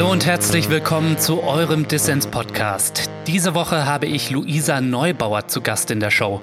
Hallo und herzlich willkommen zu eurem Dissens-Podcast. Diese Woche habe ich Luisa Neubauer zu Gast in der Show.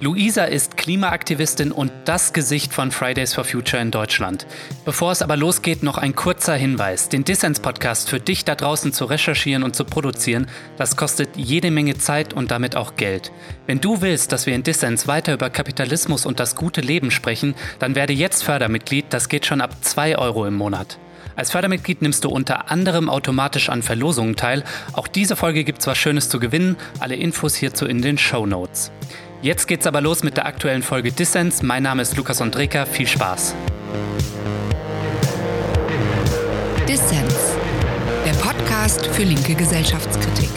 Luisa ist Klimaaktivistin und das Gesicht von Fridays for Future in Deutschland. Bevor es aber losgeht, noch ein kurzer Hinweis. Den Dissens-Podcast für dich da draußen zu recherchieren und zu produzieren, das kostet jede Menge Zeit und damit auch Geld. Wenn du willst, dass wir in Dissens weiter über Kapitalismus und das gute Leben sprechen, dann werde jetzt Fördermitglied. Das geht schon ab 2 Euro im Monat. Als Fördermitglied nimmst du unter anderem automatisch an Verlosungen teil. Auch diese Folge gibt es was Schönes zu gewinnen. Alle Infos hierzu in den Show Notes. Jetzt geht's aber los mit der aktuellen Folge Dissens. Mein Name ist Lukas Andreka. Viel Spaß. Dissens, der Podcast für linke Gesellschaftskritik.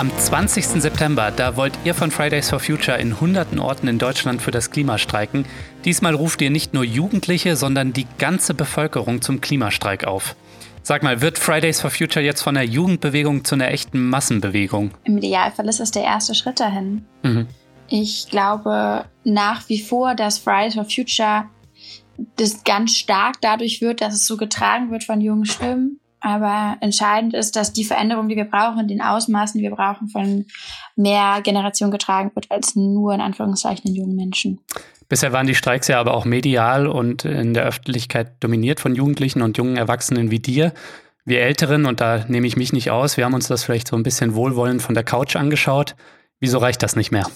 Am 20. September, da wollt ihr von Fridays for Future in hunderten Orten in Deutschland für das Klima streiken. Diesmal ruft ihr nicht nur Jugendliche, sondern die ganze Bevölkerung zum Klimastreik auf. Sag mal, wird Fridays for Future jetzt von der Jugendbewegung zu einer echten Massenbewegung? Im Idealfall ist es der erste Schritt dahin. Mhm. Ich glaube nach wie vor, dass Fridays for Future das ganz stark dadurch wird, dass es so getragen wird von jungen Stimmen aber entscheidend ist, dass die Veränderung, die wir brauchen, den Ausmaßen, die wir brauchen, von mehr Generationen getragen wird, als nur in Anführungszeichen den jungen Menschen. Bisher waren die Streiks ja aber auch medial und in der Öffentlichkeit dominiert von Jugendlichen und jungen Erwachsenen wie dir. Wir Älteren, und da nehme ich mich nicht aus, wir haben uns das vielleicht so ein bisschen wohlwollend von der Couch angeschaut. Wieso reicht das nicht mehr?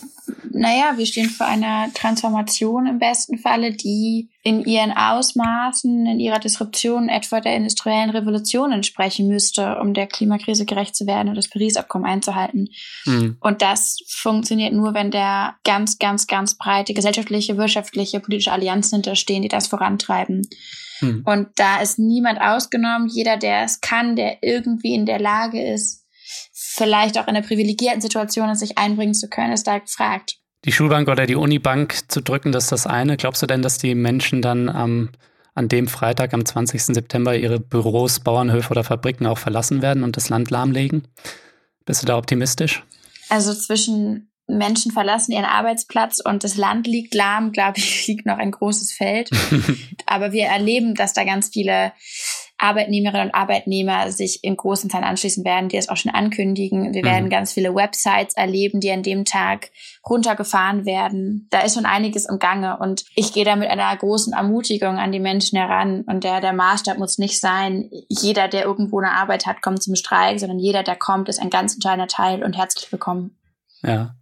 Naja, wir stehen vor einer Transformation im besten Falle, die in ihren Ausmaßen, in ihrer Disruption etwa der industriellen Revolution entsprechen müsste, um der Klimakrise gerecht zu werden und das Paris-Abkommen einzuhalten. Mhm. Und das funktioniert nur, wenn der ganz, ganz, ganz breite gesellschaftliche, wirtschaftliche, politische Allianzen hinterstehen, die das vorantreiben. Mhm. Und da ist niemand ausgenommen. Jeder, der es kann, der irgendwie in der Lage ist, vielleicht auch in einer privilegierten Situation ist, sich einbringen zu können, ist da gefragt. Die Schulbank oder die Unibank zu drücken, das ist das eine. Glaubst du denn, dass die Menschen dann am, an dem Freitag, am 20. September, ihre Büros, Bauernhöfe oder Fabriken auch verlassen werden und das Land lahmlegen? Bist du da optimistisch? Also zwischen Menschen verlassen ihren Arbeitsplatz und das Land liegt lahm, glaube ich, liegt noch ein großes Feld. Aber wir erleben, dass da ganz viele Arbeitnehmerinnen und Arbeitnehmer sich in großen Teilen anschließen werden, die es auch schon ankündigen. Wir mhm. werden ganz viele Websites erleben, die an dem Tag runtergefahren werden. Da ist schon einiges im Gange und ich gehe da mit einer großen Ermutigung an die Menschen heran. Und der, der Maßstab muss nicht sein, jeder, der irgendwo eine Arbeit hat, kommt zum Streik, sondern jeder, der kommt, ist ein ganz entscheidender Teil und herzlich willkommen. Ja.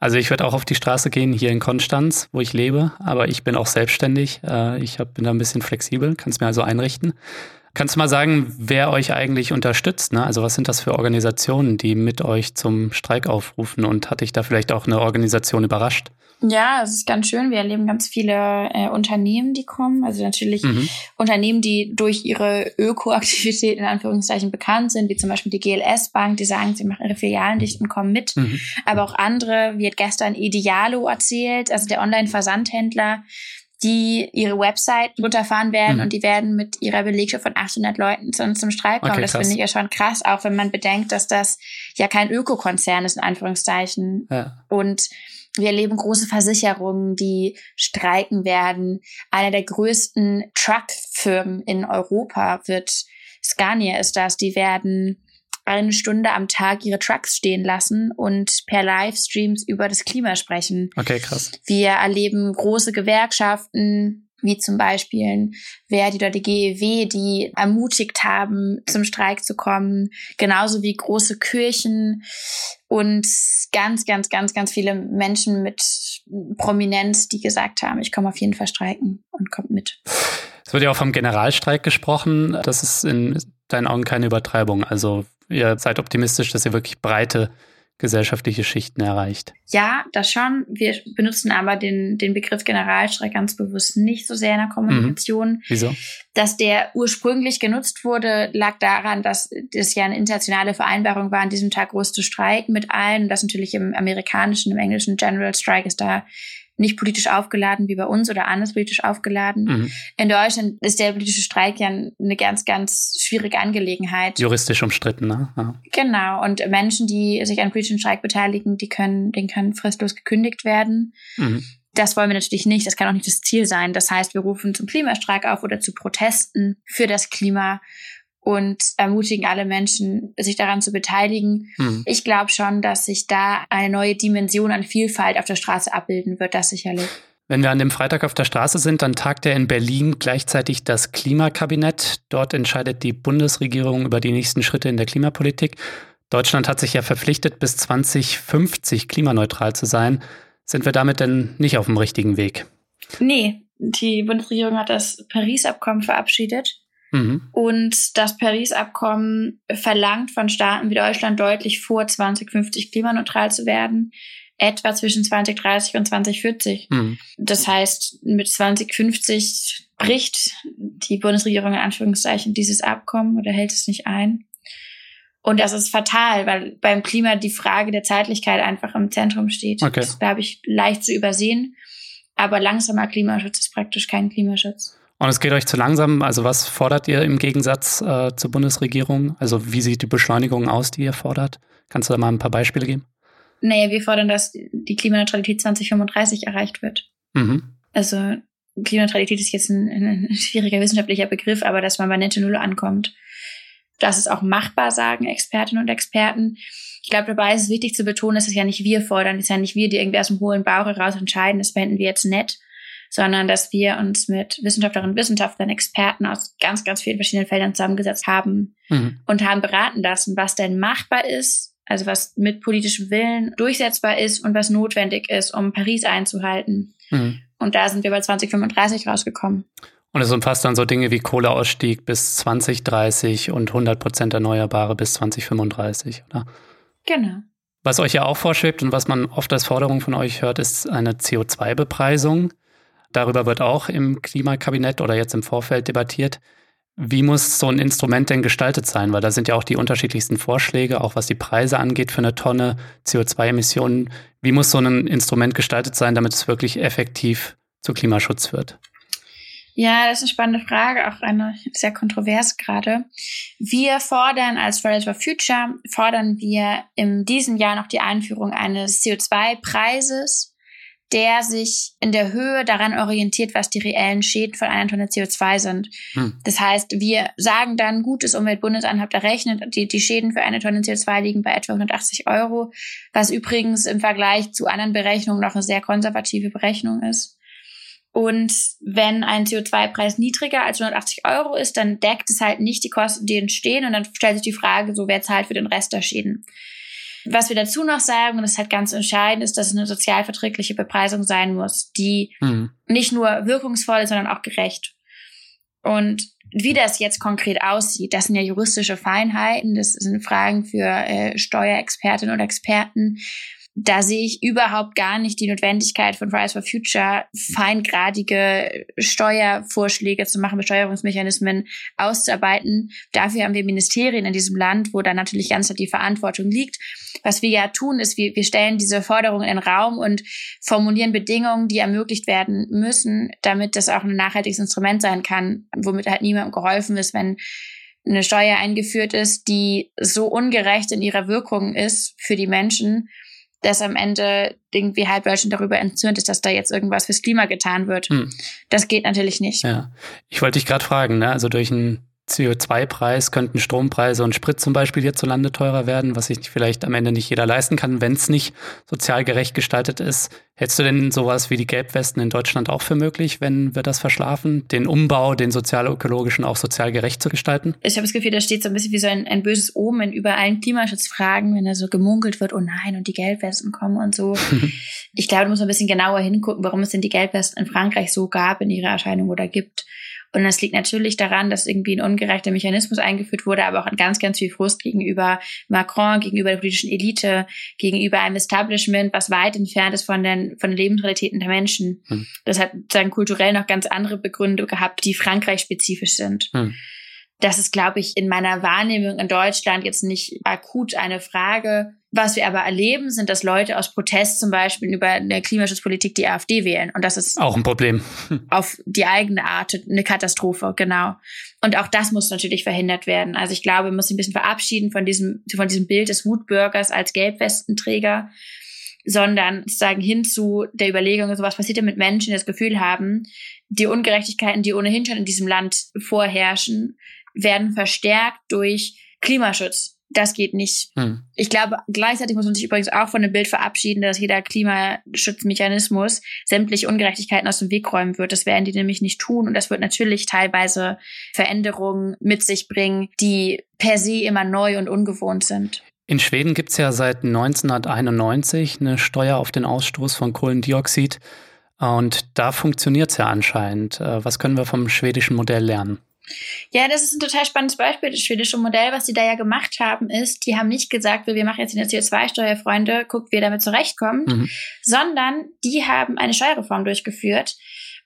Also ich werde auch auf die Straße gehen hier in Konstanz, wo ich lebe, aber ich bin auch selbstständig. Äh, ich bin da ein bisschen flexibel, kann es mir also einrichten. Kannst du mal sagen, wer euch eigentlich unterstützt? Ne? Also was sind das für Organisationen, die mit euch zum Streik aufrufen? Und hat dich da vielleicht auch eine Organisation überrascht? Ja, es ist ganz schön. Wir erleben ganz viele äh, Unternehmen, die kommen. Also natürlich mhm. Unternehmen, die durch ihre Ökoaktivität in Anführungszeichen bekannt sind, wie zum Beispiel die GLS Bank, die sagen, sie machen ihre Filialen dicht und kommen mit. Mhm. Aber auch andere, wie hat gestern Idealo erzählt, also der Online-Versandhändler, die ihre Website runterfahren werden mhm. und die werden mit ihrer Belegschaft von 800 Leuten zu uns zum Streik kommen. Okay, das finde ich ja schon krass, auch wenn man bedenkt, dass das ja kein Ökokonzern ist, in Anführungszeichen. Ja. Und wir erleben große Versicherungen, die streiken werden. Einer der größten Truckfirmen in Europa wird Scania ist das. Die werden eine Stunde am Tag ihre Trucks stehen lassen und per Livestreams über das Klima sprechen. Okay, krass. Wir erleben große Gewerkschaften, wie zum Beispiel Verdi oder die GEW, die ermutigt haben, zum Streik zu kommen, genauso wie große Kirchen und ganz, ganz, ganz, ganz viele Menschen mit Prominenz, die gesagt haben, ich komme auf jeden Fall streiken und kommt mit. Es wird ja auch vom Generalstreik gesprochen. Das ist in deinen Augen keine Übertreibung. Also ihr seid optimistisch, dass ihr wirklich breite gesellschaftliche Schichten erreicht. Ja, das schon. Wir benutzen aber den, den Begriff Generalstreik ganz bewusst nicht so sehr in der Kommunikation. Mhm. Wieso? Dass der ursprünglich genutzt wurde, lag daran, dass das ja eine internationale Vereinbarung war, an diesem Tag groß zu streiken mit allen. Das natürlich im amerikanischen, im englischen General Strike ist da nicht politisch aufgeladen wie bei uns oder anders politisch aufgeladen. Mhm. In Deutschland ist der politische Streik ja eine ganz, ganz schwierige Angelegenheit. Juristisch umstritten, ne? Ja. Genau. Und Menschen, die sich an politischen Streik beteiligen, die können, denen kann fristlos gekündigt werden. Mhm. Das wollen wir natürlich nicht. Das kann auch nicht das Ziel sein. Das heißt, wir rufen zum Klimastreik auf oder zu Protesten für das Klima und ermutigen alle Menschen, sich daran zu beteiligen. Mhm. Ich glaube schon, dass sich da eine neue Dimension an Vielfalt auf der Straße abbilden wird, das sicherlich. Wenn wir an dem Freitag auf der Straße sind, dann tagt ja in Berlin gleichzeitig das Klimakabinett. Dort entscheidet die Bundesregierung über die nächsten Schritte in der Klimapolitik. Deutschland hat sich ja verpflichtet, bis 2050 klimaneutral zu sein. Sind wir damit denn nicht auf dem richtigen Weg? Nee, die Bundesregierung hat das Paris-Abkommen verabschiedet. Mhm. Und das Paris-Abkommen verlangt von Staaten wie Deutschland deutlich vor 2050 klimaneutral zu werden, etwa zwischen 2030 und 2040. Mhm. Das heißt, mit 2050 bricht die Bundesregierung in Anführungszeichen dieses Abkommen oder hält es nicht ein. Und das ist fatal, weil beim Klima die Frage der Zeitlichkeit einfach im Zentrum steht. Okay. Das ist, glaube ich, leicht zu übersehen. Aber langsamer Klimaschutz ist praktisch kein Klimaschutz. Und es geht euch zu langsam. Also was fordert ihr im Gegensatz äh, zur Bundesregierung? Also wie sieht die Beschleunigung aus, die ihr fordert? Kannst du da mal ein paar Beispiele geben? Naja, wir fordern, dass die Klimaneutralität 2035 erreicht wird. Mhm. Also Klimaneutralität ist jetzt ein, ein schwieriger wissenschaftlicher Begriff, aber dass man bei Netto Null ankommt das ist auch machbar, sagen Expertinnen und Experten. Ich glaube, dabei ist es wichtig zu betonen, dass es ja nicht wir fordern, es ist ja nicht wir, die irgendwie aus dem hohen Bauch heraus entscheiden, das fänden wir jetzt nett, sondern dass wir uns mit Wissenschaftlerinnen und Wissenschaftlern, Experten aus ganz, ganz vielen verschiedenen Feldern zusammengesetzt haben mhm. und haben beraten lassen, was denn machbar ist, also was mit politischem Willen durchsetzbar ist und was notwendig ist, um Paris einzuhalten. Mhm. Und da sind wir bei 2035 rausgekommen. Und es umfasst dann so Dinge wie Kohleausstieg bis 2030 und 100 Prozent Erneuerbare bis 2035, oder? Genau. Was euch ja auch vorschwebt und was man oft als Forderung von euch hört, ist eine CO2-Bepreisung. Darüber wird auch im Klimakabinett oder jetzt im Vorfeld debattiert. Wie muss so ein Instrument denn gestaltet sein? Weil da sind ja auch die unterschiedlichsten Vorschläge, auch was die Preise angeht für eine Tonne CO2-Emissionen. Wie muss so ein Instrument gestaltet sein, damit es wirklich effektiv zu Klimaschutz wird? Ja, das ist eine spannende Frage, auch eine sehr kontrovers gerade. Wir fordern als Fridays for Future, fordern wir in diesem Jahr noch die Einführung eines CO2-Preises, der sich in der Höhe daran orientiert, was die reellen Schäden von einer Tonne CO2 sind. Hm. Das heißt, wir sagen dann, gut, das Umweltbundesamt hat errechnet, die, die Schäden für eine Tonne CO2 liegen bei etwa 180 Euro, was übrigens im Vergleich zu anderen Berechnungen noch eine sehr konservative Berechnung ist. Und wenn ein CO2-Preis niedriger als 180 Euro ist, dann deckt es halt nicht die Kosten, die entstehen. Und dann stellt sich die Frage, so wer zahlt für den Rest der Schäden. Was wir dazu noch sagen, und das ist halt ganz entscheidend, ist, dass es eine sozialverträgliche Bepreisung sein muss, die mhm. nicht nur wirkungsvoll ist, sondern auch gerecht. Und wie das jetzt konkret aussieht, das sind ja juristische Feinheiten, das sind Fragen für äh, Steuerexpertinnen und Experten da sehe ich überhaupt gar nicht die Notwendigkeit von Fridays for Future, feingradige Steuervorschläge zu machen, Besteuerungsmechanismen auszuarbeiten. Dafür haben wir Ministerien in diesem Land, wo dann natürlich ganz die Verantwortung liegt. Was wir ja tun, ist, wir, wir stellen diese Forderungen in den Raum und formulieren Bedingungen, die ermöglicht werden müssen, damit das auch ein nachhaltiges Instrument sein kann, womit halt niemandem geholfen ist, wenn eine Steuer eingeführt ist, die so ungerecht in ihrer Wirkung ist für die Menschen, dass am Ende irgendwie halb Deutschland darüber entzürnt ist, dass da jetzt irgendwas fürs Klima getan wird. Hm. Das geht natürlich nicht. Ja, ich wollte dich gerade fragen, ne? also durch ein CO2-Preis könnten Strompreise und Sprit zum Beispiel hierzulande teurer werden, was sich vielleicht am Ende nicht jeder leisten kann, wenn es nicht sozial gerecht gestaltet ist. Hältst du denn sowas wie die Gelbwesten in Deutschland auch für möglich, wenn wir das verschlafen, den Umbau, den sozial-ökologischen auch sozial gerecht zu gestalten? Ich habe das Gefühl, da steht so ein bisschen wie so ein, ein böses Omen über allen Klimaschutzfragen, wenn da so gemunkelt wird, oh nein, und die Gelbwesten kommen und so. ich glaube, da muss man ein bisschen genauer hingucken, warum es denn die Gelbwesten in Frankreich so gab in ihrer Erscheinung oder gibt. Und das liegt natürlich daran, dass irgendwie ein ungerechter Mechanismus eingeführt wurde, aber auch ganz, ganz viel Frust gegenüber Macron, gegenüber der politischen Elite, gegenüber einem Establishment, was weit entfernt ist von den, von den Lebensrealitäten der Menschen. Hm. Das hat sozusagen kulturell noch ganz andere Begründe gehabt, die Frankreich spezifisch sind. Hm. Das ist, glaube ich, in meiner Wahrnehmung in Deutschland jetzt nicht akut eine Frage. Was wir aber erleben, sind, dass Leute aus Protest zum Beispiel über eine Klimaschutzpolitik die AfD wählen. Und das ist auch ein Problem. auf die eigene Art eine Katastrophe, genau. Und auch das muss natürlich verhindert werden. Also ich glaube, muss sich ein bisschen verabschieden von diesem, von diesem Bild des Wutbürgers als Gelbwestenträger, sondern sozusagen hin zu der Überlegung, so was passiert denn mit Menschen, die das Gefühl haben, die Ungerechtigkeiten, die ohnehin schon in diesem Land vorherrschen, werden verstärkt durch Klimaschutz. Das geht nicht. Hm. Ich glaube, gleichzeitig muss man sich übrigens auch von dem Bild verabschieden, dass jeder Klimaschutzmechanismus sämtliche Ungerechtigkeiten aus dem Weg räumen wird. Das werden die nämlich nicht tun. Und das wird natürlich teilweise Veränderungen mit sich bringen, die per se immer neu und ungewohnt sind. In Schweden gibt es ja seit 1991 eine Steuer auf den Ausstoß von Kohlendioxid. Und da funktioniert es ja anscheinend. Äh, was können wir vom schwedischen Modell lernen? Ja, das ist ein total spannendes Beispiel. Das schwedische Modell, was die da ja gemacht haben, ist, die haben nicht gesagt, wir machen jetzt eine CO2-Steuer, Freunde, guckt, wie ihr damit zurechtkommt, mhm. sondern die haben eine Steuerreform durchgeführt.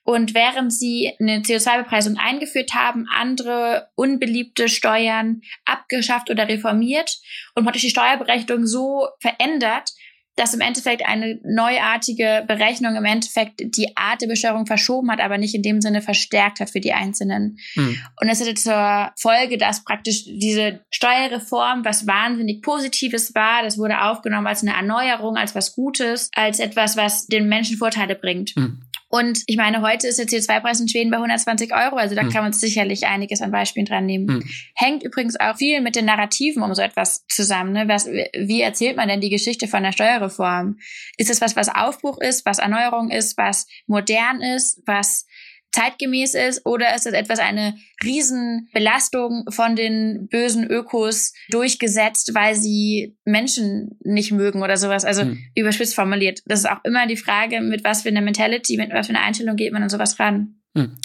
Und während sie eine CO2-Bepreisung eingeführt haben, andere unbeliebte Steuern abgeschafft oder reformiert und praktisch die Steuerberechnung so verändert, dass im Endeffekt eine neuartige Berechnung im Endeffekt die Art der Besteuerung verschoben hat, aber nicht in dem Sinne verstärkt hat für die Einzelnen. Hm. Und es hatte zur Folge, dass praktisch diese Steuerreform was wahnsinnig Positives war. Das wurde aufgenommen als eine Erneuerung, als was Gutes, als etwas, was den Menschen Vorteile bringt. Hm. Und ich meine, heute ist der CO2-Preis in Schweden bei 120 Euro, also da hm. kann man sicherlich einiges an Beispielen dran nehmen. Hm. Hängt übrigens auch viel mit den Narrativen um so etwas zusammen. Ne? Was, wie erzählt man denn die Geschichte von der Steuerreform? Ist es was, was Aufbruch ist, was Erneuerung ist, was modern ist, was zeitgemäß ist oder ist es etwas eine Riesenbelastung von den bösen Ökos durchgesetzt, weil sie Menschen nicht mögen oder sowas. Also hm. überspitzt formuliert. Das ist auch immer die Frage, mit was für einer Mentality, mit was für einer Einstellung geht man an sowas ran. Hm.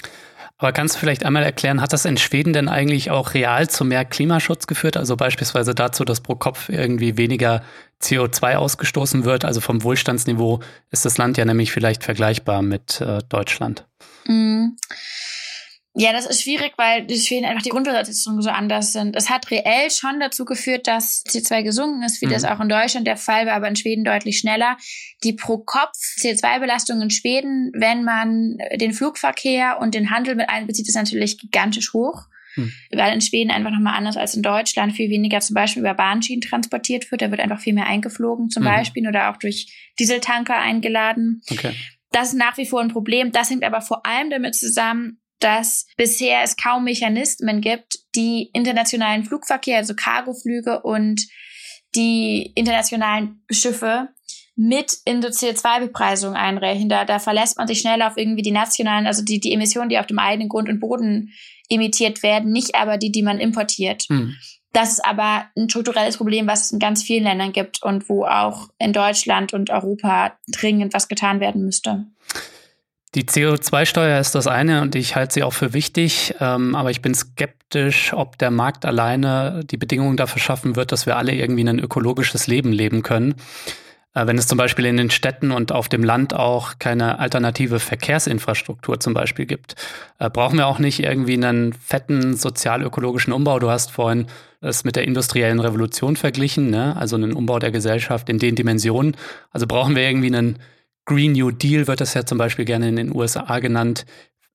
Aber kannst du vielleicht einmal erklären, hat das in Schweden denn eigentlich auch real zu mehr Klimaschutz geführt? Also beispielsweise dazu, dass pro Kopf irgendwie weniger CO2 ausgestoßen wird? Also vom Wohlstandsniveau ist das Land ja nämlich vielleicht vergleichbar mit äh, Deutschland. Mm. Ja, das ist schwierig, weil die Schweden einfach die Grundvoraussetzungen so anders sind. Es hat reell schon dazu geführt, dass CO2 gesunken ist, wie mhm. das auch in Deutschland der Fall war, aber in Schweden deutlich schneller. Die Pro-Kopf-CO2-Belastung in Schweden, wenn man den Flugverkehr und den Handel mit einbezieht, ist natürlich gigantisch hoch. Hm. Weil in Schweden einfach nochmal anders als in Deutschland viel weniger zum Beispiel über Bahnschienen transportiert wird. Da wird einfach viel mehr eingeflogen zum mhm. Beispiel oder auch durch Dieseltanker eingeladen. Okay. Das ist nach wie vor ein Problem. Das hängt aber vor allem damit zusammen, dass bisher es kaum Mechanismen gibt, die internationalen Flugverkehr, also Cargoflüge und die internationalen Schiffe mit in die CO2-Bepreisung einrechnen. Da, da verlässt man sich schnell auf irgendwie die nationalen, also die, die Emissionen, die auf dem eigenen Grund und Boden emittiert werden, nicht aber die, die man importiert. Hm. Das ist aber ein strukturelles Problem, was es in ganz vielen Ländern gibt und wo auch in Deutschland und Europa dringend was getan werden müsste. Die CO2-Steuer ist das eine und ich halte sie auch für wichtig, ähm, aber ich bin skeptisch, ob der Markt alleine die Bedingungen dafür schaffen wird, dass wir alle irgendwie ein ökologisches Leben leben können. Äh, wenn es zum Beispiel in den Städten und auf dem Land auch keine alternative Verkehrsinfrastruktur zum Beispiel gibt, äh, brauchen wir auch nicht irgendwie einen fetten sozial-ökologischen Umbau. Du hast vorhin es mit der industriellen Revolution verglichen, ne? also einen Umbau der Gesellschaft in den Dimensionen. Also brauchen wir irgendwie einen Green New Deal, wird das ja zum Beispiel gerne in den USA genannt,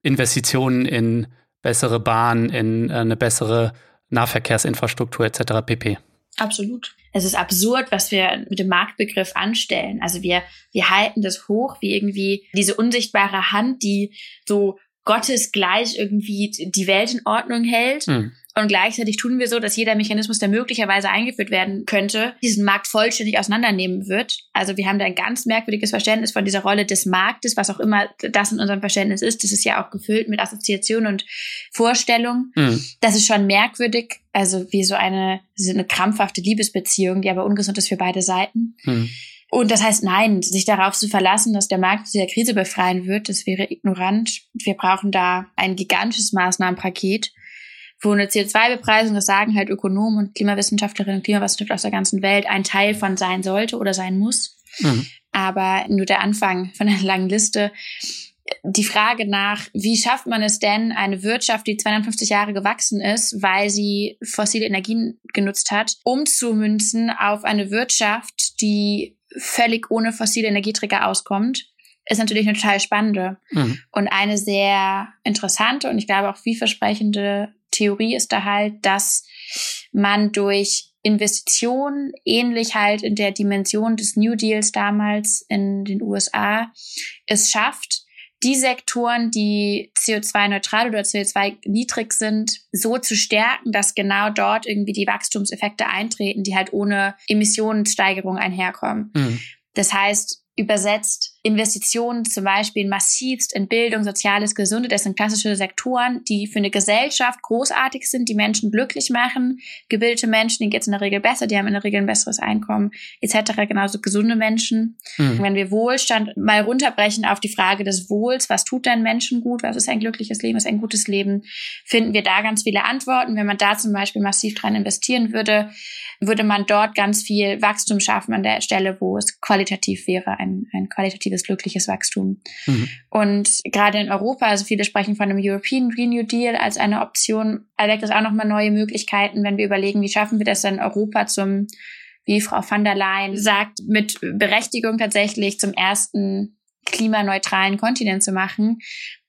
Investitionen in bessere Bahnen, in äh, eine bessere Nahverkehrsinfrastruktur etc. pp. Absolut. Es ist absurd, was wir mit dem Marktbegriff anstellen. Also wir, wir halten das hoch wie irgendwie diese unsichtbare Hand, die so gottesgleich irgendwie die Welt in Ordnung hält. Hm. Und gleichzeitig tun wir so, dass jeder Mechanismus, der möglicherweise eingeführt werden könnte, diesen Markt vollständig auseinandernehmen wird. Also wir haben da ein ganz merkwürdiges Verständnis von dieser Rolle des Marktes, was auch immer das in unserem Verständnis ist. Das ist ja auch gefüllt mit Assoziation und Vorstellung. Mhm. Das ist schon merkwürdig. Also wie so eine, so eine krampfhafte Liebesbeziehung, die aber ungesund ist für beide Seiten. Mhm. Und das heißt, nein, sich darauf zu verlassen, dass der Markt dieser Krise befreien wird, das wäre ignorant. Wir brauchen da ein gigantisches Maßnahmenpaket wo eine CO2-Bepreisung, das sagen halt Ökonomen und Klimawissenschaftler und Klimawissenschaftler aus der ganzen Welt, ein Teil von sein sollte oder sein muss. Mhm. Aber nur der Anfang von einer langen Liste. die Frage nach, wie schafft man es denn, eine Wirtschaft, die 250 Jahre gewachsen ist, weil sie fossile Energien genutzt hat, umzumünzen auf eine Wirtschaft, die völlig ohne fossile Energieträger auskommt, ist natürlich eine total spannende mhm. und eine sehr interessante und ich glaube auch vielversprechende Theorie ist da halt, dass man durch Investitionen, ähnlich halt in der Dimension des New Deals damals in den USA, es schafft, die Sektoren, die CO2-neutral oder CO2-niedrig sind, so zu stärken, dass genau dort irgendwie die Wachstumseffekte eintreten, die halt ohne Emissionssteigerung einherkommen. Mhm. Das heißt, übersetzt, Investitionen zum Beispiel massivst in Bildung, Soziales, Gesunde, das sind klassische Sektoren, die für eine Gesellschaft großartig sind, die Menschen glücklich machen. Gebildete Menschen, denen geht es in der Regel besser, die haben in der Regel ein besseres Einkommen etc. Genauso gesunde Menschen. Mhm. Wenn wir Wohlstand mal runterbrechen auf die Frage des Wohls, was tut denn Menschen gut, was ist ein glückliches Leben, was ist ein gutes Leben, finden wir da ganz viele Antworten. Wenn man da zum Beispiel massiv dran investieren würde, würde man dort ganz viel Wachstum schaffen an der Stelle, wo es qualitativ wäre, ein, ein qualitatives nachhaltiges, glückliches Wachstum. Mhm. Und gerade in Europa, also viele sprechen von einem European Green New Deal als eine Option, erweckt das auch nochmal neue Möglichkeiten, wenn wir überlegen, wie schaffen wir das dann Europa zum, wie Frau van der Leyen sagt, mit Berechtigung tatsächlich zum ersten klimaneutralen Kontinent zu machen.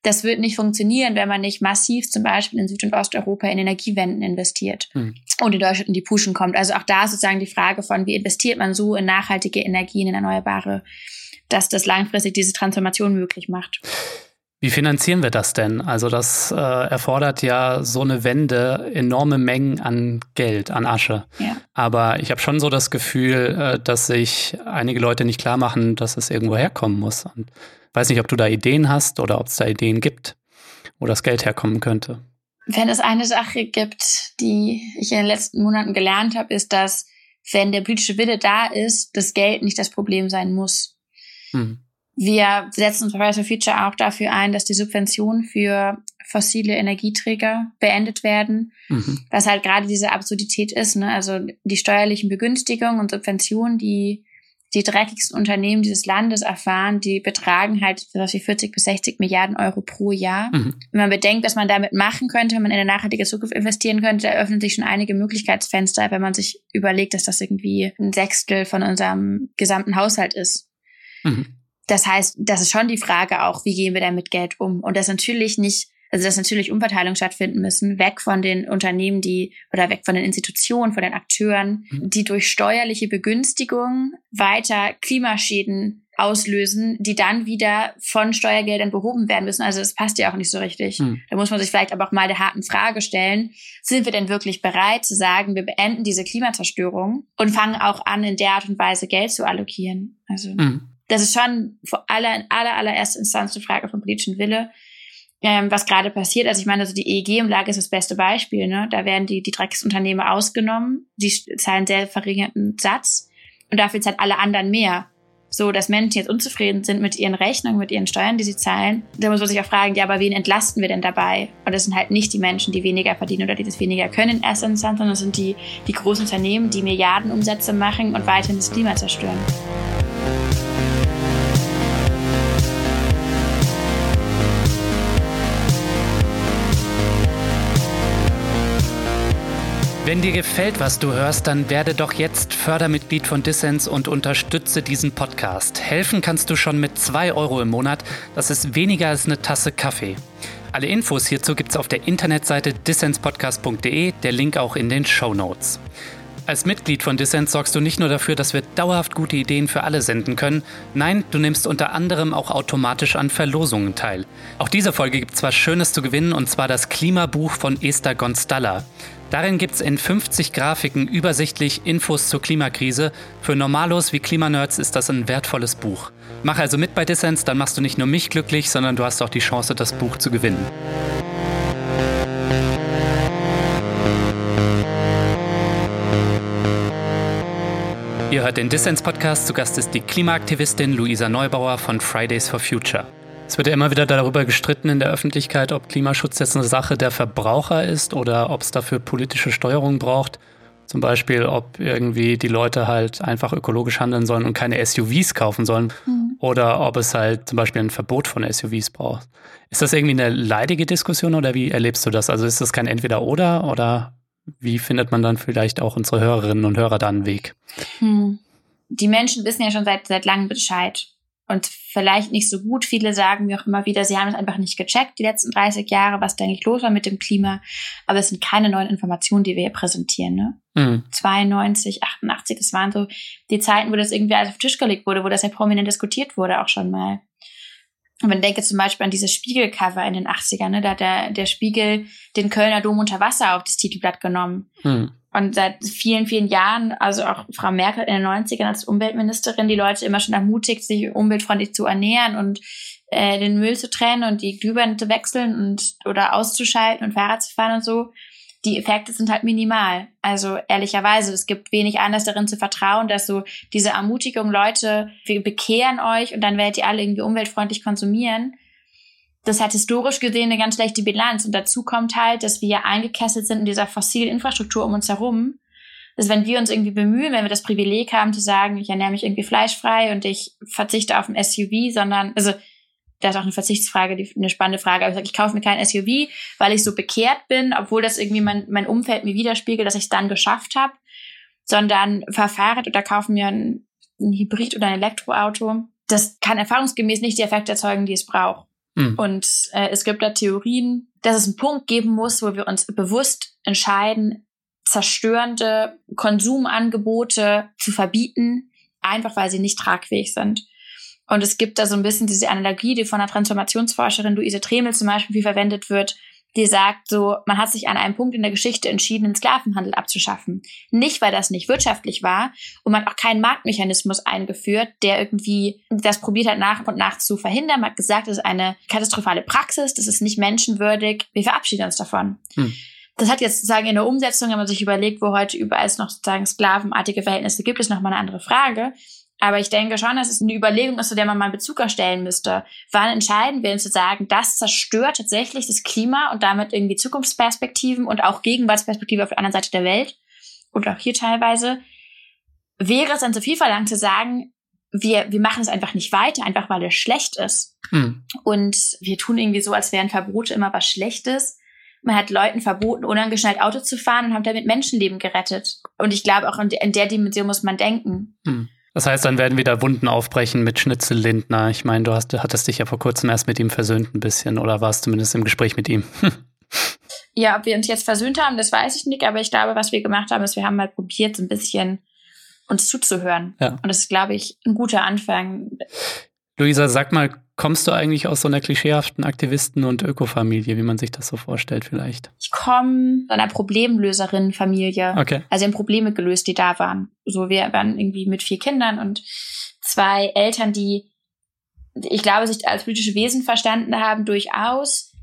Das wird nicht funktionieren, wenn man nicht massiv zum Beispiel in Süd- und Osteuropa in Energiewenden investiert mhm. und in Deutschland in die Puschen kommt. Also auch da sozusagen die Frage von, wie investiert man so in nachhaltige Energien, in erneuerbare dass das langfristig diese Transformation möglich macht. Wie finanzieren wir das denn? Also das äh, erfordert ja so eine Wende enorme Mengen an Geld, an Asche. Ja. Aber ich habe schon so das Gefühl, äh, dass sich einige Leute nicht klar machen, dass es irgendwo herkommen muss. Und weiß nicht, ob du da Ideen hast oder ob es da Ideen gibt, wo das Geld herkommen könnte. Wenn es eine Sache gibt, die ich in den letzten Monaten gelernt habe, ist, dass wenn der politische Wille da ist, das Geld nicht das Problem sein muss. Mhm. Wir setzen uns bei for Future auch dafür ein, dass die Subventionen für fossile Energieträger beendet werden, mhm. was halt gerade diese Absurdität ist. Ne? Also die steuerlichen Begünstigungen und Subventionen, die die dreckigsten Unternehmen dieses Landes erfahren, die betragen halt sowas wie 40 bis 60 Milliarden Euro pro Jahr. Mhm. Wenn man bedenkt, was man damit machen könnte, wenn man in eine nachhaltige Zukunft investieren könnte, eröffnen sich schon einige Möglichkeitsfenster, wenn man sich überlegt, dass das irgendwie ein Sechstel von unserem gesamten Haushalt ist. Mhm. Das heißt, das ist schon die Frage auch, wie gehen wir damit Geld um? Und das natürlich nicht, also dass natürlich Umverteilung stattfinden müssen, weg von den Unternehmen, die oder weg von den Institutionen, von den Akteuren, mhm. die durch steuerliche Begünstigung weiter Klimaschäden auslösen, die dann wieder von Steuergeldern behoben werden müssen. Also das passt ja auch nicht so richtig. Hm. Da muss man sich vielleicht aber auch mal der harten Frage stellen, sind wir denn wirklich bereit zu sagen, wir beenden diese Klimazerstörung und fangen auch an, in der Art und Weise Geld zu allokieren? Also hm das ist schon vor aller, in aller, allererster Instanz eine Frage von politischen Wille, ähm, was gerade passiert. Also ich meine, also die EEG-Umlage ist das beste Beispiel. Ne? Da werden die, die Drecksunternehmen ausgenommen, die zahlen sehr verringerten Satz und dafür zahlen alle anderen mehr. So, dass Menschen jetzt unzufrieden sind mit ihren Rechnungen, mit ihren Steuern, die sie zahlen. Da muss man sich auch fragen, ja, aber wen entlasten wir denn dabei? Und das sind halt nicht die Menschen, die weniger verdienen oder die das weniger können in erster Instanz, sondern das sind die, die großen Unternehmen, die Milliardenumsätze machen und weiterhin das Klima zerstören. Wenn dir gefällt, was du hörst, dann werde doch jetzt Fördermitglied von Dissens und unterstütze diesen Podcast. Helfen kannst du schon mit 2 Euro im Monat. Das ist weniger als eine Tasse Kaffee. Alle Infos hierzu gibt's auf der Internetseite dissenspodcast.de, der Link auch in den Show Notes. Als Mitglied von Dissent sorgst du nicht nur dafür, dass wir dauerhaft gute Ideen für alle senden können, nein, du nimmst unter anderem auch automatisch an Verlosungen teil. Auch diese Folge gibt es was Schönes zu gewinnen und zwar das Klimabuch von Esther Gonstalla. Darin gibt es in 50 Grafiken übersichtlich Infos zur Klimakrise. Für Normalos wie Klimanerds ist das ein wertvolles Buch. Mach also mit bei Dissens, dann machst du nicht nur mich glücklich, sondern du hast auch die Chance, das Buch zu gewinnen. Ihr hört den Dissens-Podcast. Zu Gast ist die Klimaaktivistin Luisa Neubauer von Fridays for Future. Es wird ja immer wieder darüber gestritten in der Öffentlichkeit, ob Klimaschutz jetzt eine Sache der Verbraucher ist oder ob es dafür politische Steuerung braucht. Zum Beispiel, ob irgendwie die Leute halt einfach ökologisch handeln sollen und keine SUVs kaufen sollen. Mhm. mhm. oder ob es halt zum Beispiel ein Verbot von SUVs braucht. Ist das irgendwie eine leidige Diskussion oder wie erlebst du das? Also ist das kein Entweder-Oder oder wie findet man dann vielleicht auch unsere Hörerinnen und Hörer da einen Weg? Hm. Die Menschen wissen ja schon seit, seit langem Bescheid und vielleicht nicht so gut. Viele sagen mir auch immer wieder, sie haben es einfach nicht gecheckt, die letzten 30 Jahre, was da eigentlich los war mit dem Klima. Aber es sind keine neuen Informationen, die wir hier präsentieren. Ne? Mhm. 92, 88, das waren so die Zeiten, wo das irgendwie alles auf den Tisch gelegt wurde, wo das ja prominent diskutiert wurde auch schon mal. Und man denke zum Beispiel an dieses Spiegelcover in den 80ern, ne? da hat der, der Spiegel den Kölner Dom unter Wasser auf das Titelblatt genommen. Mhm. Und seit vielen, vielen Jahren, also auch Frau Merkel in den 90ern als Umweltministerin, die Leute immer schon ermutigt, sich umweltfreundlich zu ernähren und äh, den Müll zu trennen und die Glühbirne zu wechseln und oder auszuschalten und Fahrrad zu fahren und so. Die Effekte sind halt minimal. Also ehrlicherweise, es gibt wenig Anlass darin zu vertrauen, dass so diese Ermutigung, Leute, wir bekehren euch und dann werdet ihr alle irgendwie umweltfreundlich konsumieren das hat historisch gesehen eine ganz schlechte Bilanz. Und dazu kommt halt, dass wir eingekesselt sind in dieser fossilen Infrastruktur um uns herum. Dass wenn wir uns irgendwie bemühen, wenn wir das Privileg haben zu sagen, ich ernähre mich irgendwie fleischfrei und ich verzichte auf ein SUV, sondern, also, da ist auch eine Verzichtsfrage, die, eine spannende Frage. Aber ich sage, ich kaufe mir kein SUV, weil ich so bekehrt bin, obwohl das irgendwie mein, mein Umfeld mir widerspiegelt, dass ich es dann geschafft habe, sondern fahr Fahrrad oder kaufe mir ein, ein Hybrid oder ein Elektroauto. Das kann erfahrungsgemäß nicht die Effekte erzeugen, die es braucht. Mhm. Und äh, es gibt da Theorien, dass es einen Punkt geben muss, wo wir uns bewusst entscheiden, zerstörende Konsumangebote zu verbieten, einfach weil sie nicht tragfähig sind. Und es gibt da so ein bisschen diese Analogie, die von der Transformationsforscherin Luise Tremel zum Beispiel viel verwendet wird, die sagt so, man hat sich an einem Punkt in der Geschichte entschieden, den Sklavenhandel abzuschaffen. Nicht, weil das nicht wirtschaftlich war und man hat auch keinen Marktmechanismus eingeführt, der irgendwie das probiert hat, nach und nach zu verhindern. Man hat gesagt, das ist eine katastrophale Praxis, das ist nicht menschenwürdig, wir verabschieden uns davon. Hm. Das hat jetzt sozusagen in der Umsetzung, wenn man sich überlegt, wo heute überall es noch sozusagen sklavenartige Verhältnisse gibt, ist nochmal eine andere Frage. Aber ich denke schon, dass es eine Überlegung ist, zu der man mal Bezug erstellen müsste. Wann entscheiden wir uns zu sagen, das zerstört tatsächlich das Klima und damit irgendwie Zukunftsperspektiven und auch Gegenwartsperspektive auf der anderen Seite der Welt und auch hier teilweise. Wäre es dann zu viel verlangt zu sagen, wir, wir machen es einfach nicht weiter, einfach weil es schlecht ist. Hm. Und wir tun irgendwie so, als wären Verbote immer was Schlechtes. Man hat Leuten verboten, unangeschnallt Auto zu fahren und hat damit Menschenleben gerettet. Und ich glaube, auch in, in der Dimension muss man denken. Hm. Das heißt, dann werden wieder Wunden aufbrechen mit Schnitzel Lindner. Ich meine, du hast, hattest dich ja vor kurzem erst mit ihm versöhnt ein bisschen oder warst zumindest im Gespräch mit ihm. ja, ob wir uns jetzt versöhnt haben, das weiß ich nicht, aber ich glaube, was wir gemacht haben, ist, wir haben mal probiert, so ein bisschen uns zuzuhören. Ja. Und das ist, glaube ich, ein guter Anfang. Luisa, sag mal, kommst du eigentlich aus so einer klischeehaften Aktivisten- und Ökofamilie, wie man sich das so vorstellt vielleicht? Ich komme aus einer Problemlöserinnenfamilie. Okay. Also in Probleme gelöst, die da waren. So, wir waren irgendwie mit vier Kindern und zwei Eltern, die, ich glaube, sich als politische Wesen verstanden haben, durchaus.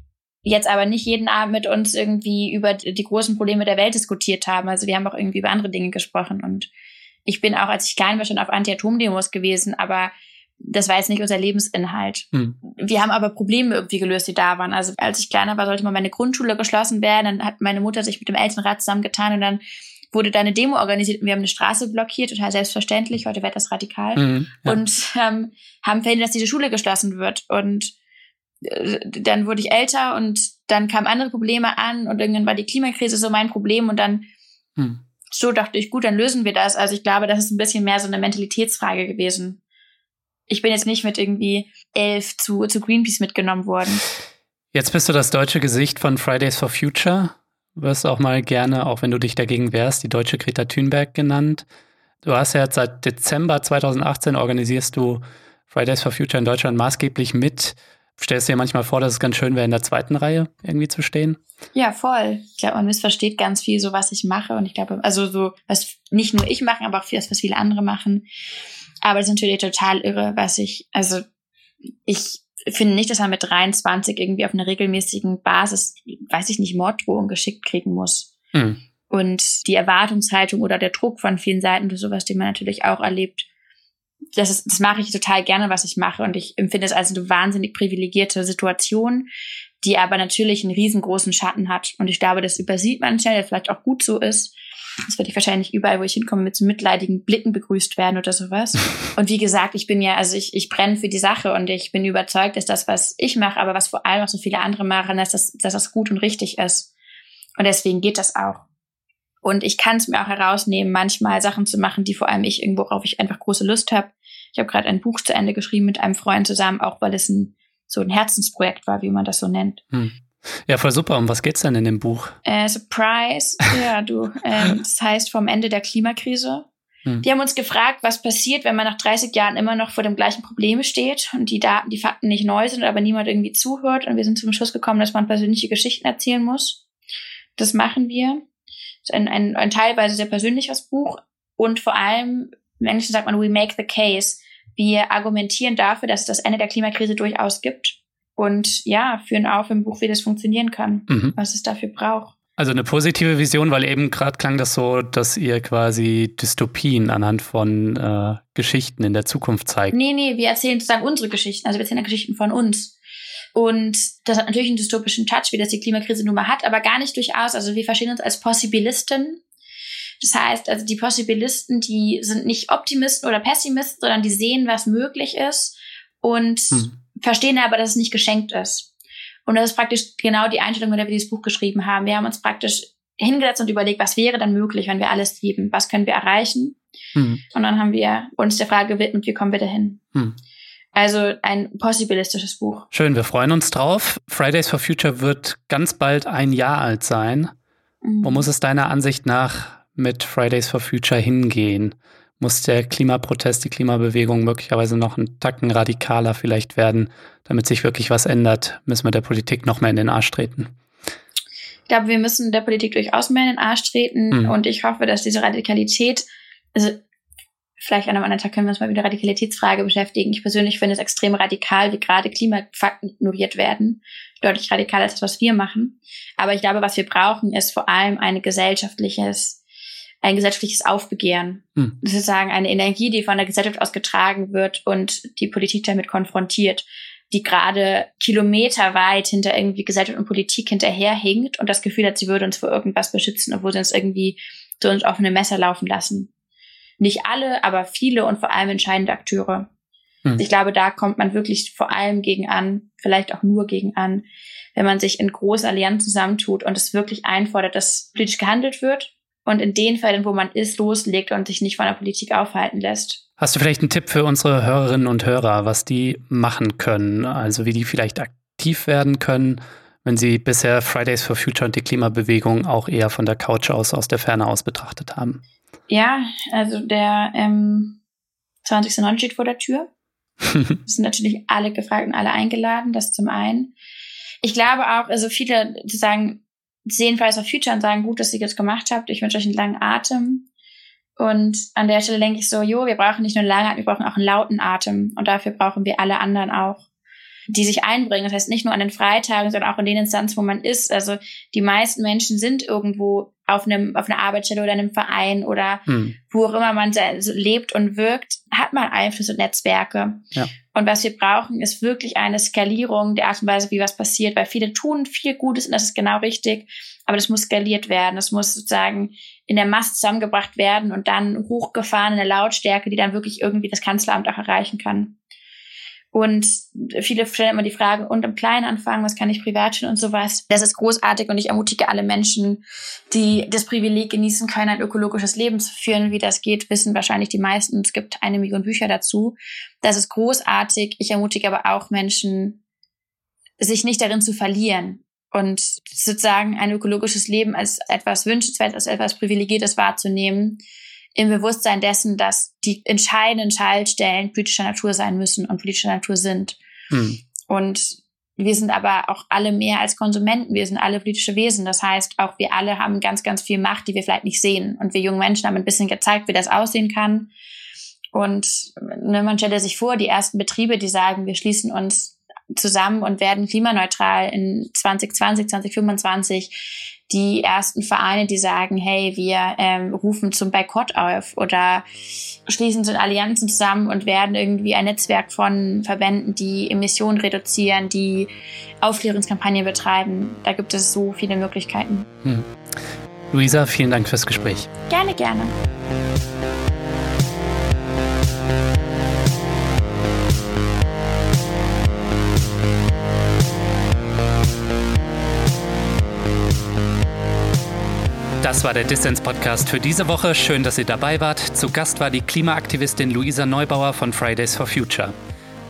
Jetzt aber nicht jeden Abend mit uns irgendwie über die großen Probleme der Welt diskutiert haben. Also wir haben auch irgendwie über andere Dinge gesprochen. Und ich bin auch, als ich klein war, schon auf Anti-Atom-Demos gewesen, aber das war jetzt nicht unser Lebensinhalt. Hm. Wir haben aber Probleme irgendwie gelöst, die da waren. Also als ich kleiner war, sollte mal meine Grundschule geschlossen werden. Dann hat meine Mutter sich mit dem Elternrat zusammengetan und dann wurde da eine Demo organisiert und wir haben eine Straße blockiert, total selbstverständlich. Heute wird das radikal. Mhm, ja. Und ähm, haben verhindert, dass diese Schule geschlossen wird. Und äh, dann wurde ich älter und dann kamen andere Probleme an und irgendwann war die Klimakrise so mein Problem und dann hm. so dachte ich, gut, dann lösen wir das. Also ich glaube, das ist ein bisschen mehr so eine Mentalitätsfrage gewesen ich bin jetzt nicht mit irgendwie elf zu, zu Greenpeace mitgenommen worden. Jetzt bist du das deutsche Gesicht von Fridays for Future. Du wirst auch mal gerne, auch wenn du dich dagegen wehrst, die deutsche Greta Thunberg genannt. Du hast ja seit Dezember 2018 organisierst du Fridays for Future in Deutschland maßgeblich mit. Stellst du dir manchmal vor, dass es ganz schön wäre, in der zweiten Reihe irgendwie zu stehen? Ja, voll. Ich glaube, man missversteht ganz viel so, was ich mache. Und ich glaube, also so, was nicht nur ich mache, aber auch das, was viele andere machen. Aber das ist natürlich total irre, was ich, also ich finde nicht, dass man mit 23 irgendwie auf einer regelmäßigen Basis, weiß ich nicht, Morddrohungen geschickt kriegen muss. Mhm. Und die Erwartungshaltung oder der Druck von vielen Seiten oder sowas, den man natürlich auch erlebt, das, ist, das mache ich total gerne, was ich mache. Und ich empfinde es als eine wahnsinnig privilegierte Situation, die aber natürlich einen riesengroßen Schatten hat. Und ich glaube, das übersieht man schnell, der vielleicht auch gut so ist. Das werde ich wahrscheinlich überall, wo ich hinkomme, mit so mitleidigen Blicken begrüßt werden oder sowas. Und wie gesagt, ich bin ja, also ich, ich brenne für die Sache und ich bin überzeugt, dass das, was ich mache, aber was vor allem auch so viele andere machen, dass das, dass das gut und richtig ist. Und deswegen geht das auch. Und ich kann es mir auch herausnehmen, manchmal Sachen zu machen, die vor allem ich irgendwo, worauf ich einfach große Lust habe. Ich habe gerade ein Buch zu Ende geschrieben mit einem Freund zusammen, auch weil es ein so ein Herzensprojekt war, wie man das so nennt. Hm. Ja, voll super. Um was geht's denn in dem Buch? Äh, Surprise. ja, du. Ähm, das heißt vom Ende der Klimakrise. Hm. Die haben uns gefragt, was passiert, wenn man nach 30 Jahren immer noch vor dem gleichen Problem steht und die Daten, die Fakten nicht neu sind, aber niemand irgendwie zuhört. Und wir sind zum Schluss gekommen, dass man persönliche Geschichten erzählen muss. Das machen wir. Das ist ein, ein, ein teilweise sehr persönliches Buch. Und vor allem, im Englischen sagt man, we make the case. Wir argumentieren dafür, dass es das Ende der Klimakrise durchaus gibt und ja, führen auf im Buch, wie das funktionieren kann, mhm. was es dafür braucht. Also eine positive Vision, weil eben gerade klang das so, dass ihr quasi Dystopien anhand von äh, Geschichten in der Zukunft zeigt. Nee, nee, wir erzählen sozusagen unsere Geschichten, also wir erzählen Geschichten von uns. Und das hat natürlich einen dystopischen Touch, wie das die Klimakrise nun mal hat, aber gar nicht durchaus. Also wir verstehen uns als Possibilisten das heißt, also die Possibilisten, die sind nicht Optimisten oder Pessimisten, sondern die sehen, was möglich ist und hm. verstehen aber, dass es nicht geschenkt ist. Und das ist praktisch genau die Einstellung, mit der wir dieses Buch geschrieben haben. Wir haben uns praktisch hingesetzt und überlegt, was wäre dann möglich, wenn wir alles geben? Was können wir erreichen? Hm. Und dann haben wir uns der Frage gewidmet, wie kommen wir dahin? Hm. Also ein possibilistisches Buch. Schön, wir freuen uns drauf. Fridays for Future wird ganz bald ein Jahr alt sein. Wo mhm. muss es deiner Ansicht nach mit Fridays for Future hingehen? Muss der Klimaprotest, die Klimabewegung möglicherweise noch einen Tacken radikaler vielleicht werden, damit sich wirklich was ändert? Müssen wir der Politik noch mehr in den Arsch treten? Ich glaube, wir müssen der Politik durchaus mehr in den Arsch treten mhm. und ich hoffe, dass diese Radikalität, also vielleicht an einem anderen Tag können wir uns mal mit der Radikalitätsfrage beschäftigen. Ich persönlich finde es extrem radikal, wie gerade Klimafakten ignoriert werden. Deutlich radikaler als das, was wir machen. Aber ich glaube, was wir brauchen, ist vor allem ein gesellschaftliches ein gesellschaftliches Aufbegehren. Hm. Sozusagen eine Energie, die von der Gesellschaft aus getragen wird und die Politik damit konfrontiert, die gerade kilometerweit hinter irgendwie Gesellschaft und Politik hinterherhinkt und das Gefühl hat, sie würde uns vor irgendwas beschützen, obwohl sie uns irgendwie so ins offene Messer laufen lassen. Nicht alle, aber viele und vor allem entscheidende Akteure. Hm. Ich glaube, da kommt man wirklich vor allem gegen an, vielleicht auch nur gegen an, wenn man sich in große Allianzen zusammentut und es wirklich einfordert, dass politisch gehandelt wird und in den Fällen, wo man ist, loslegt und sich nicht von der Politik aufhalten lässt. Hast du vielleicht einen Tipp für unsere Hörerinnen und Hörer, was die machen können? Also wie die vielleicht aktiv werden können, wenn sie bisher Fridays for Future und die Klimabewegung auch eher von der Couch aus, aus der Ferne aus betrachtet haben? Ja, also der ähm, 20.09. steht vor der Tür. Es sind natürlich alle gefragt und alle eingeladen, das zum einen. Ich glaube auch, also viele sagen, sehen Fridays for Future und sagen, gut, dass ihr das gemacht habt. Ich wünsche euch einen langen Atem. Und an der Stelle denke ich so, jo, wir brauchen nicht nur einen langen Atem, wir brauchen auch einen lauten Atem. Und dafür brauchen wir alle anderen auch, die sich einbringen. Das heißt, nicht nur an den Freitagen, sondern auch in den Instanzen, wo man ist. Also die meisten Menschen sind irgendwo auf einem, auf einer Arbeitsstelle oder einem Verein oder hm. wo auch immer man lebt und wirkt, hat man Einfluss und Netzwerke. Ja. Und was wir brauchen, ist wirklich eine Skalierung der Art und Weise, wie was passiert, weil viele tun viel Gutes und das ist genau richtig, aber das muss skaliert werden. Das muss sozusagen in der Masse zusammengebracht werden und dann hochgefahren in der Lautstärke, die dann wirklich irgendwie das Kanzleramt auch erreichen kann. Und viele stellen immer die Frage, und im Kleinen anfangen, was kann ich privat tun und sowas. Das ist großartig und ich ermutige alle Menschen, die das Privileg genießen können, ein ökologisches Leben zu führen. Wie das geht, wissen wahrscheinlich die meisten. Es gibt eine Million Bücher dazu. Das ist großartig. Ich ermutige aber auch Menschen, sich nicht darin zu verlieren und sozusagen ein ökologisches Leben als etwas wünschenswert, als etwas Privilegiertes wahrzunehmen im Bewusstsein dessen, dass die entscheidenden Schaltstellen politischer Natur sein müssen und politischer Natur sind. Hm. Und wir sind aber auch alle mehr als Konsumenten. Wir sind alle politische Wesen. Das heißt, auch wir alle haben ganz, ganz viel Macht, die wir vielleicht nicht sehen. Und wir jungen Menschen haben ein bisschen gezeigt, wie das aussehen kann. Und ne, man stelle sich vor, die ersten Betriebe, die sagen, wir schließen uns zusammen und werden klimaneutral in 2020, 2025 die ersten Vereine, die sagen, hey, wir ähm, rufen zum Boykott auf oder schließen zu Allianzen zusammen und werden irgendwie ein Netzwerk von Verbänden, die Emissionen reduzieren, die Aufklärungskampagnen betreiben. Da gibt es so viele Möglichkeiten. Hm. Luisa, vielen Dank fürs Gespräch. Gerne, gerne. Das war der Dissens-Podcast für diese Woche. Schön, dass ihr dabei wart. Zu Gast war die Klimaaktivistin Luisa Neubauer von Fridays for Future.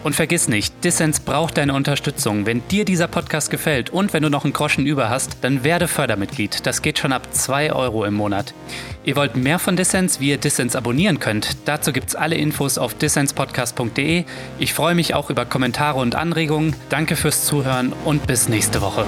Und vergiss nicht, Dissens braucht deine Unterstützung. Wenn dir dieser Podcast gefällt und wenn du noch einen Groschen über hast, dann werde Fördermitglied. Das geht schon ab 2 Euro im Monat. Ihr wollt mehr von Dissens, wie ihr Dissens abonnieren könnt? Dazu gibt's alle Infos auf dissenspodcast.de. Ich freue mich auch über Kommentare und Anregungen. Danke fürs Zuhören und bis nächste Woche.